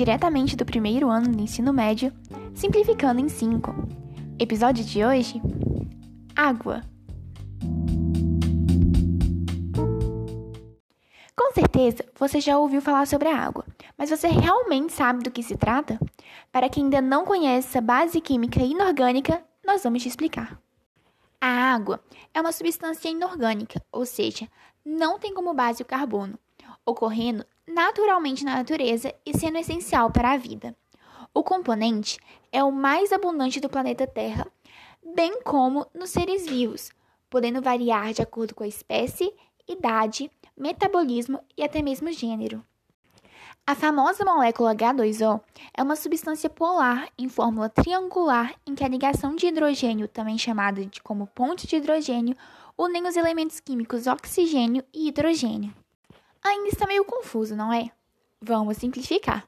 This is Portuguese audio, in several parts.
diretamente do primeiro ano do ensino médio, simplificando em 5. Episódio de hoje: Água. Com certeza você já ouviu falar sobre a água, mas você realmente sabe do que se trata? Para quem ainda não conhece a base química inorgânica, nós vamos te explicar. A água é uma substância inorgânica, ou seja, não tem como base o carbono, ocorrendo naturalmente na natureza e sendo essencial para a vida. O componente é o mais abundante do planeta Terra, bem como nos seres vivos, podendo variar de acordo com a espécie, idade, metabolismo e até mesmo gênero. A famosa molécula H2O é uma substância polar em fórmula triangular em que a ligação de hidrogênio, também chamada de como ponte de hidrogênio, unem os elementos químicos oxigênio e hidrogênio. Ainda está meio confuso, não é? Vamos simplificar.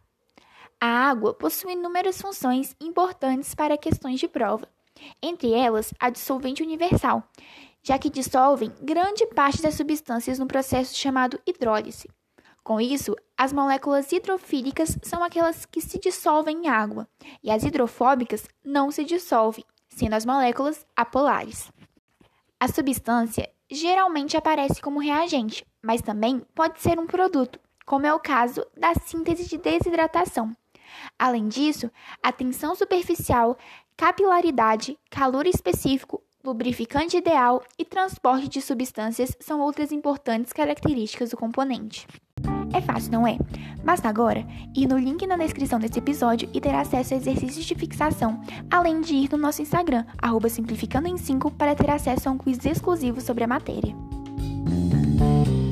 A água possui inúmeras funções importantes para questões de prova, entre elas a dissolvente universal, já que dissolvem grande parte das substâncias no processo chamado hidrólise. Com isso, as moléculas hidrofílicas são aquelas que se dissolvem em água, e as hidrofóbicas não se dissolvem, sendo as moléculas apolares. A substância geralmente aparece como reagente, mas também pode ser um produto, como é o caso da síntese de desidratação. Além disso, a tensão superficial, capilaridade, calor específico, lubrificante ideal e transporte de substâncias são outras importantes características do componente. É fácil, não é? Basta agora ir no link na descrição desse episódio e ter acesso a exercícios de fixação, além de ir no nosso Instagram, simplificando em 5, para ter acesso a um quiz exclusivo sobre a matéria.